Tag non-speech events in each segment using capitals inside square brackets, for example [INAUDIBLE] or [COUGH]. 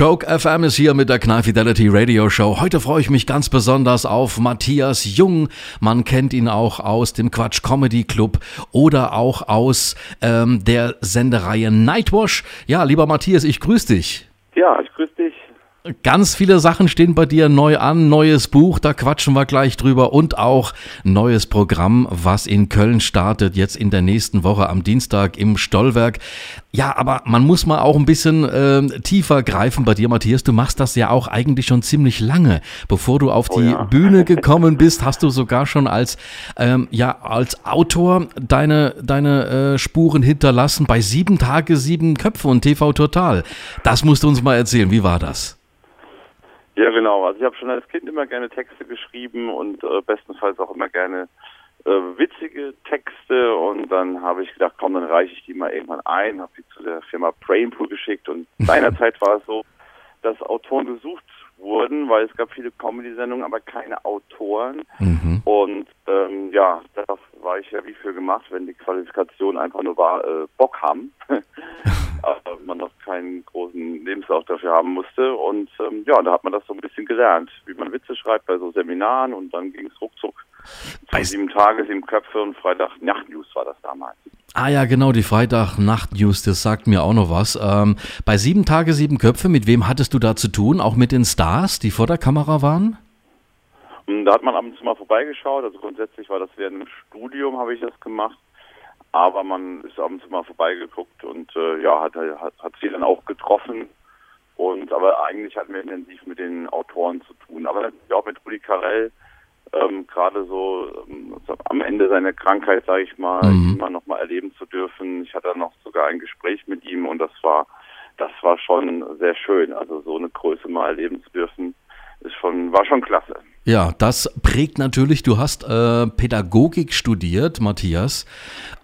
Joke FM ist hier mit der Knall Fidelity Radio Show. Heute freue ich mich ganz besonders auf Matthias Jung. Man kennt ihn auch aus dem Quatsch Comedy Club oder auch aus ähm, der Sendereihe Nightwash. Ja, lieber Matthias, ich grüße dich. Ja, ich grüße dich. Ganz viele Sachen stehen bei dir neu an, neues Buch, da quatschen wir gleich drüber und auch neues Programm, was in Köln startet, jetzt in der nächsten Woche am Dienstag im Stollwerk. Ja, aber man muss mal auch ein bisschen äh, tiefer greifen bei dir, Matthias. Du machst das ja auch eigentlich schon ziemlich lange. Bevor du auf oh, die ja. Bühne gekommen bist, hast du sogar schon als, ähm, ja, als Autor deine, deine äh, Spuren hinterlassen bei Sieben Tage, Sieben Köpfe und TV Total. Das musst du uns mal erzählen. Wie war das? Ja, genau. Also ich habe schon als Kind immer gerne Texte geschrieben und äh, bestenfalls auch immer gerne äh, witzige Texte und dann habe ich gedacht, komm, dann reiche ich die mal irgendwann ein, habe die zu der Firma Brainpool geschickt und [LAUGHS] seinerzeit war es so, dass Autoren gesucht wurden, weil es gab viele Comedy-Sendungen, aber keine Autoren. Mhm. Und ähm, ja, da war ich ja wie für gemacht, wenn die Qualifikation einfach nur war, äh, Bock haben. [LAUGHS] [LAUGHS] aber man noch keinen großen Lebenslauf dafür haben musste. Und ähm, ja, da hat man das so ein bisschen gelernt, wie man Witze schreibt bei so Seminaren und dann ging es ruckzuck. Zu sieben Tage, sieben Köpfe und Freitag Nacht-News war das damals. Ah ja, genau, die Freitag-Nacht-News, das sagt mir auch noch was. Ähm, bei sieben Tage, sieben Köpfe, mit wem hattest du da zu tun? Auch mit den Stars, die vor der Kamera waren? Da hat man ab und zu mal vorbeigeschaut. Also grundsätzlich war das während dem Studium, habe ich das gemacht. Aber man ist ab und zu mal vorbeigeguckt und äh, ja, hat, hat, hat sie dann auch getroffen. Und aber eigentlich hatten wir intensiv mit den Autoren zu tun. Aber auch mit Rudi Carell, ähm, gerade so ähm, am Ende seiner Krankheit, sage ich mal, mhm. immer noch mal erleben zu dürfen. Ich hatte noch sogar ein Gespräch mit ihm und das war, das war schon sehr schön. Also so eine Größe mal erleben zu dürfen, ist schon, war schon klasse. Ja, das prägt natürlich. Du hast äh, Pädagogik studiert, Matthias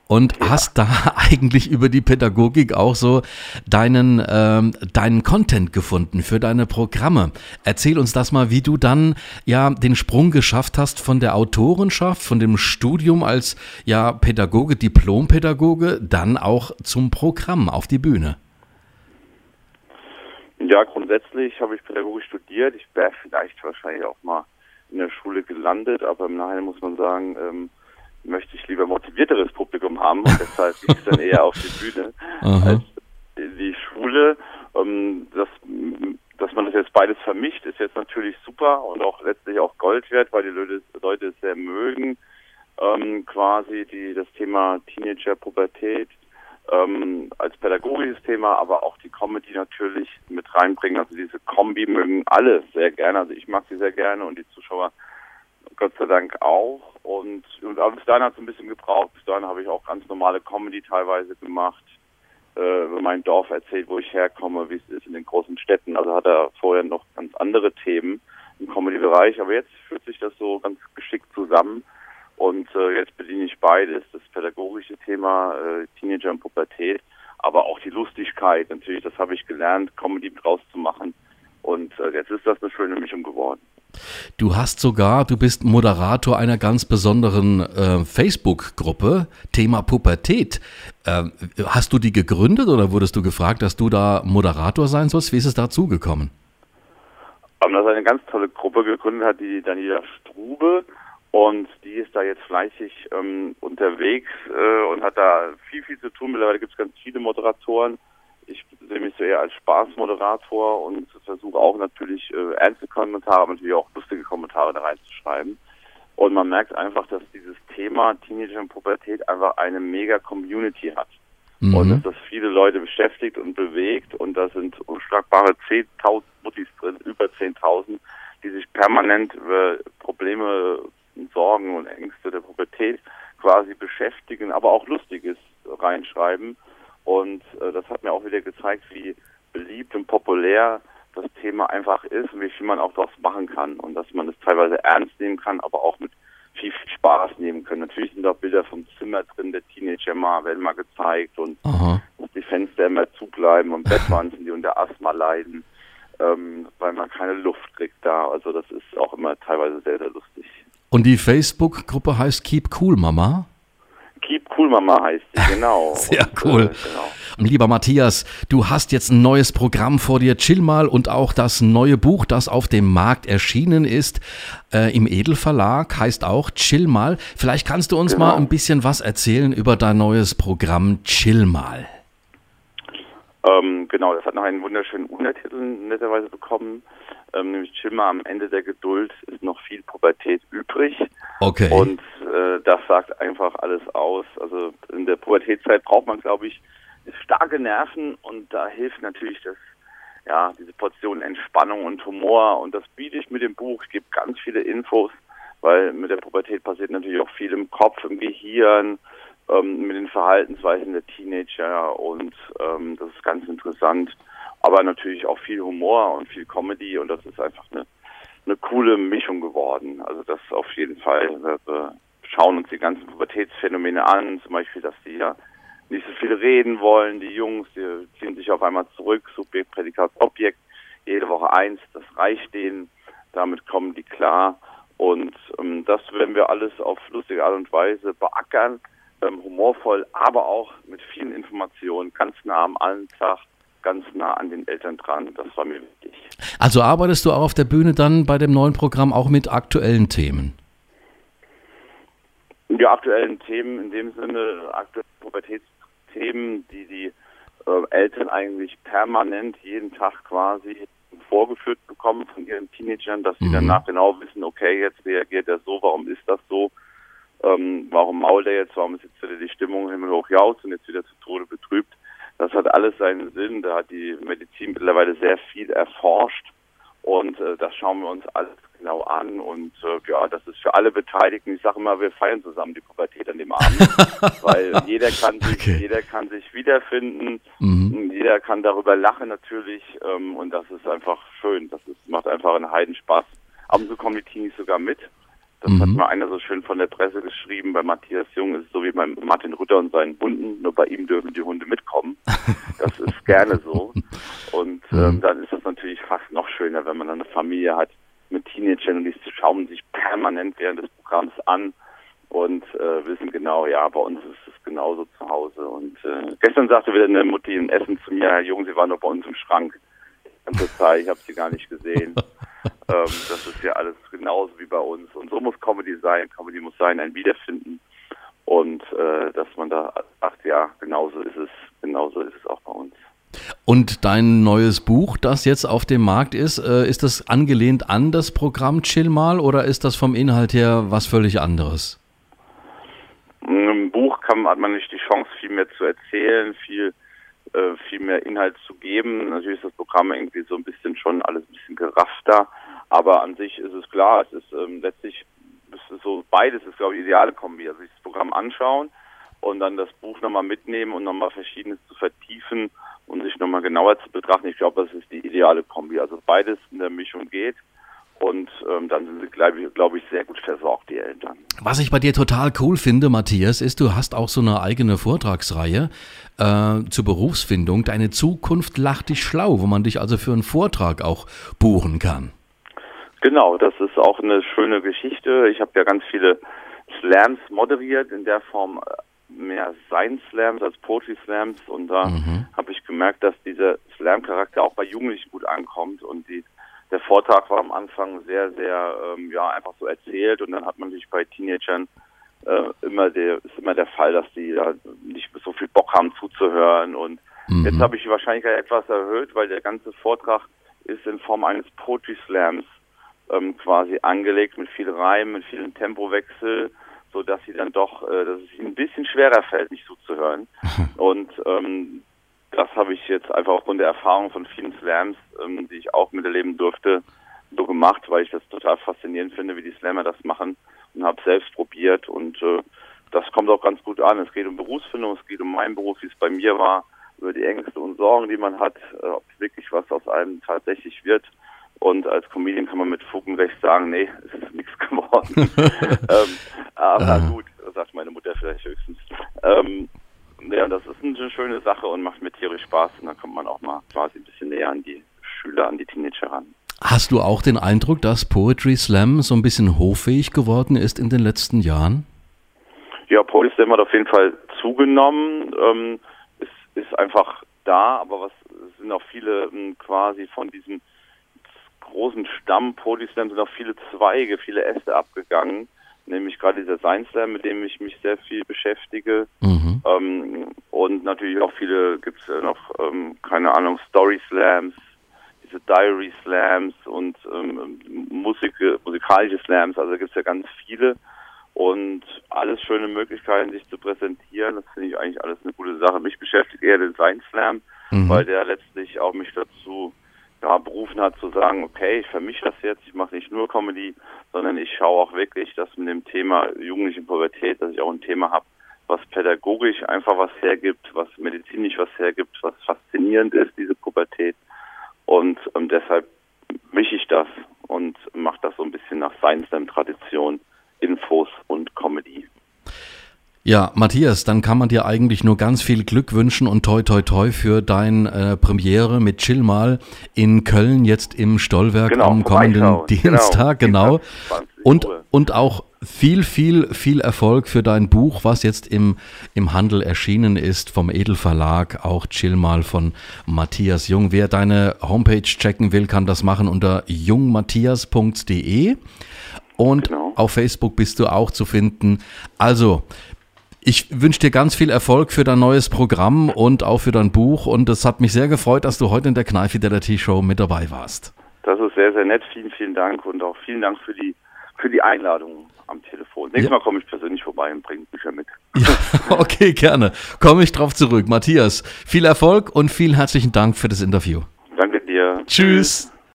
und ja. hast da [LAUGHS] eigentlich über die Pädagogik auch so deinen, ähm, deinen Content gefunden für deine Programme. Erzähl uns das mal, wie du dann ja den Sprung geschafft hast von der Autorenschaft, von dem Studium als ja Pädagoge, Diplompädagoge, dann auch zum Programm auf die Bühne. Ja, grundsätzlich habe ich Pädagogik studiert. Ich wäre vielleicht wahrscheinlich auch mal in der Schule gelandet, aber im Nachhinein muss man sagen, ähm, möchte ich lieber motivierteres Publikum haben und deshalb gehe ich dann eher auf die Bühne [LAUGHS] Aha. als die Schule. Ähm, das, dass man das jetzt beides vermischt, ist jetzt natürlich super und auch letztlich auch Gold wert, weil die Leute, Leute es sehr mögen. Ähm, quasi die das Thema Teenager, Pubertät ähm, als pädagogisches Thema, aber auch die Comedy natürlich mit reinbringen. Also diese Kombi mögen alle sehr gerne. Also ich mag sie sehr gerne und die Zuschauer Gott sei Dank auch. Und, und bis dahin hat es ein bisschen gebraucht. Bis dahin habe ich auch ganz normale Comedy teilweise gemacht, äh, über mein Dorf erzählt, wo ich herkomme, wie es ist in den großen Städten. Also hat er vorher noch ganz andere Themen im Comedy-Bereich. Aber jetzt fühlt sich das so ganz geschickt zusammen. Und äh, jetzt bediene ich beides. Das pädagogische Thema, äh, Teenager und Pubertät, aber auch die Lustigkeit. Natürlich, das habe ich gelernt, Comedy draus zu machen. Und äh, jetzt ist das eine schöne Mischung geworden. Du hast sogar, du bist Moderator einer ganz besonderen äh, Facebook-Gruppe, Thema Pubertät. Äh, hast du die gegründet oder wurdest du gefragt, dass du da Moderator sein sollst? Wie ist es dazu gekommen? Um, das ist eine ganz tolle Gruppe gegründet hat, die Daniela Strube. Und die ist da jetzt fleißig ähm, unterwegs äh, und hat da viel, viel zu tun. Mittlerweile gibt es ganz viele Moderatoren ich sehe mich so eher als Spaßmoderator und versuche auch natürlich äh, ernste Kommentare, aber natürlich auch lustige Kommentare da reinzuschreiben. Und man merkt einfach, dass dieses Thema Teenager und Pubertät einfach eine mega Community hat. Mhm. Und dass das viele Leute beschäftigt und bewegt. Und da sind unschlagbare 10.000 Muttis drin, über 10.000, die sich permanent über Probleme, Sorgen und Ängste der Pubertät quasi beschäftigen, aber auch Lustiges reinschreiben. Und äh, das hat mir auch wieder gezeigt, wie beliebt und populär das Thema einfach ist und wie viel man auch daraus machen kann und dass man es teilweise ernst nehmen kann, aber auch mit viel, viel Spaß nehmen kann. Natürlich sind auch Bilder vom Zimmer drin, der Teenager mal, werden mal gezeigt und Aha. dass die Fenster immer zubleiben und Bettwanzen, die unter Asthma leiden, ähm, weil man keine Luft kriegt da. Also das ist auch immer teilweise sehr, sehr lustig. Und die Facebook-Gruppe heißt Keep Cool Mama? Keep Cool Mama heißt die, genau. [LAUGHS] Sehr und, cool. Äh, genau. Lieber Matthias, du hast jetzt ein neues Programm vor dir, Chill mal, und auch das neue Buch, das auf dem Markt erschienen ist, äh, im Edelverlag, heißt auch Chill mal. Vielleicht kannst du uns genau. mal ein bisschen was erzählen über dein neues Programm Chill mal. Ähm, genau, das hat noch einen wunderschönen Untertitel netterweise bekommen, ähm, nämlich Chilma am Ende der Geduld ist noch viel Pubertät übrig. Okay. Und äh, das sagt einfach alles aus. Also in der Pubertätzeit braucht man, glaube ich, starke Nerven und da hilft natürlich das, ja, diese Portion Entspannung und Humor und das biete ich mit dem Buch. Es gibt ganz viele Infos, weil mit der Pubertät passiert natürlich auch viel im Kopf, im Gehirn, ähm, mit den Verhaltensweisen der Teenager und ähm, das ist ganz interessant. Aber natürlich auch viel Humor und viel Comedy und das ist einfach eine, eine coole Mischung geworden. Also das auf jeden Fall. Wir schauen uns die ganzen Pubertätsphänomene an, zum Beispiel, dass die ja nicht so viel reden wollen, die Jungs, die ziehen sich auf einmal zurück, Subjekt, Prädikat, Objekt, jede Woche eins, das reicht denen, damit kommen die klar. Und ähm, das werden wir alles auf lustige Art und Weise beackern ähm, humorvoll, aber auch mit vielen Informationen, ganz nah am Alltag, ganz nah an den Eltern dran. Das war mir wichtig. Also arbeitest du auch auf der Bühne dann bei dem neuen Programm auch mit aktuellen Themen? Ja, aktuellen Themen in dem Sinne, aktuelle Pubertätsthemen, die die äh, Eltern eigentlich permanent jeden Tag quasi vorgeführt bekommen von ihren Teenagern, dass sie mhm. danach genau wissen, okay, jetzt reagiert er so, warum ist das so? ähm, warum mault er jetzt, warum ist jetzt wieder die Stimmung himmelhoch jaut und jetzt wieder zu Tode betrübt. Das hat alles seinen Sinn, da hat die Medizin mittlerweile sehr viel erforscht. Und äh, das schauen wir uns alles genau an. Und äh, ja, das ist für alle Beteiligten, ich sage immer, wir feiern zusammen die Pubertät an dem Abend, [LAUGHS] weil jeder kann sich, okay. jeder kann sich wiederfinden, mhm. jeder kann darüber lachen natürlich. Ähm, und das ist einfach schön, das ist, macht einfach einen Heidenspaß. Ab und zu kommen die Teenies sogar mit das mhm. hat mal einer so schön von der Presse geschrieben. Bei Matthias Jung ist es so wie bei Martin Rütter und seinen Hunden. Nur bei ihm dürfen die Hunde mitkommen. [LAUGHS] Das ist gerne so. Und ähm, dann ist es natürlich fast noch schöner, wenn man dann eine Familie hat mit Teenagern und die schauen sich permanent während des Programms an und äh, wissen genau, ja, bei uns ist es genauso zu Hause. Und äh, gestern sagte wieder eine Mutti im Essen zu mir, Herr Jung, Sie waren doch bei uns im Schrank. Zeit, ich habe Sie gar nicht gesehen. [LAUGHS] Ähm, das ist ja alles genauso wie bei uns. Und so muss Comedy sein. Comedy muss sein, ein Wiederfinden. Und äh, dass man da sagt, ja, genauso ist es, genauso ist es auch bei uns. Und dein neues Buch, das jetzt auf dem Markt ist, äh, ist das angelehnt an das Programm Chill mal oder ist das vom Inhalt her was völlig anderes? Im Buch kann, hat man nicht die Chance, viel mehr zu erzählen, viel äh, viel mehr Inhalt zu geben. Natürlich ist das Programm irgendwie so ein bisschen schon alles ein bisschen geraffter, aber an sich ist es klar, es ist ähm, letztlich ist so beides ist glaube ich ideale Kombi. Also sich das Programm anschauen und dann das Buch nochmal mitnehmen und nochmal verschiedenes zu vertiefen und sich nochmal genauer zu betrachten. Ich glaube, das ist die ideale Kombi. Also beides in der Mischung geht. Und ähm, dann sind sie, glaube ich, glaub ich, sehr gut versorgt, die Eltern. Was ich bei dir total cool finde, Matthias, ist, du hast auch so eine eigene Vortragsreihe äh, zur Berufsfindung. Deine Zukunft lacht dich schlau, wo man dich also für einen Vortrag auch buchen kann. Genau, das ist auch eine schöne Geschichte. Ich habe ja ganz viele Slams moderiert, in der Form äh, mehr Science Slams als Poetry Slams. Und da mhm. habe ich gemerkt, dass dieser Slam-Charakter auch bei Jugendlichen gut ankommt und die der Vortrag war am Anfang sehr, sehr, ähm, ja, einfach so erzählt und dann hat man sich bei Teenagern äh, immer der, ist immer der Fall, dass die da nicht so viel Bock haben zuzuhören und mhm. jetzt habe ich die Wahrscheinlichkeit etwas erhöht, weil der ganze Vortrag ist in Form eines Poetry Slams ähm, quasi angelegt mit viel Reim, mit vielen Tempowechsel, so dass sie dann doch, äh, dass es ihnen ein bisschen schwerer fällt, mich zuzuhören. [LAUGHS] und ähm, das habe ich jetzt einfach aufgrund der Erfahrung von vielen Slams, ähm, die ich auch miterleben durfte, so gemacht, weil ich das total faszinierend finde, wie die Slammer das machen und habe selbst probiert und äh, das kommt auch ganz gut an. Es geht um Berufsfindung, es geht um meinen Beruf, wie es bei mir war, über die Ängste und Sorgen, die man hat, äh, ob wirklich was aus einem tatsächlich wird. Und als Comedian kann man mit Fug und Recht sagen, nee, [LAUGHS] es ist nichts geworden. [LAUGHS] ähm, aber gut, sagt meine Mutter vielleicht höchstens. Ähm, ist eine schöne Sache und macht mir tierisch Spaß. Und dann kommt man auch mal quasi ein bisschen näher an die Schüler, an die Teenager ran. Hast du auch den Eindruck, dass Poetry Slam so ein bisschen hoffähig geworden ist in den letzten Jahren? Ja, Polyslam hat auf jeden Fall zugenommen. Ähm, es ist einfach da, aber was sind auch viele ähm, quasi von diesem großen Stamm Polyslam sind auch viele Zweige, viele Äste abgegangen. Nämlich gerade dieser Science Slam, mit dem ich mich sehr viel beschäftige. Mhm. Ähm, und natürlich auch viele gibt es ja noch, ähm, keine Ahnung, Story Slams, diese Diary Slams und ähm, Musik, musikalische Slams, also gibt es ja ganz viele und alles schöne Möglichkeiten, sich zu präsentieren. Das finde ich eigentlich alles eine gute Sache. Mich beschäftigt eher der Science Slam, mhm. weil der letztlich auch mich dazu ja, berufen hat zu sagen, okay, ich vermische das jetzt, ich mache nicht nur Comedy, sondern ich schaue auch wirklich, dass mit dem Thema jugendliche Pubertät, dass ich auch ein Thema habe, was pädagogisch einfach was hergibt, was medizinisch was hergibt, was faszinierend ist, diese Pubertät. Und ähm, deshalb mische ich das und mache das so ein bisschen nach Science Slam-Tradition, Infos und Comedy. Ja, Matthias, dann kann man dir eigentlich nur ganz viel Glück wünschen und toi toi toi für deine äh, Premiere mit Chill mal in Köln jetzt im Stollwerk genau, am kommenden genau. Dienstag, genau. genau. Und, und auch viel, viel, viel Erfolg für dein Buch, was jetzt im, im Handel erschienen ist vom Edelverlag, auch Chill mal von Matthias Jung. Wer deine Homepage checken will, kann das machen unter jungmatthias.de. Und genau. auf Facebook bist du auch zu finden. Also, ich wünsche dir ganz viel Erfolg für dein neues Programm und auch für dein Buch. Und es hat mich sehr gefreut, dass du heute in der Kneife Fidelity Show mit dabei warst. Das ist sehr, sehr nett. Vielen, vielen Dank und auch vielen Dank für die, für die Einladung am Telefon. Nächstes ja. Mal komme ich persönlich vorbei und bringe Bücher mit. [LAUGHS] Ja, okay, gerne. Komme ich drauf zurück. Matthias, viel Erfolg und vielen herzlichen Dank für das Interview. Danke dir. Tschüss.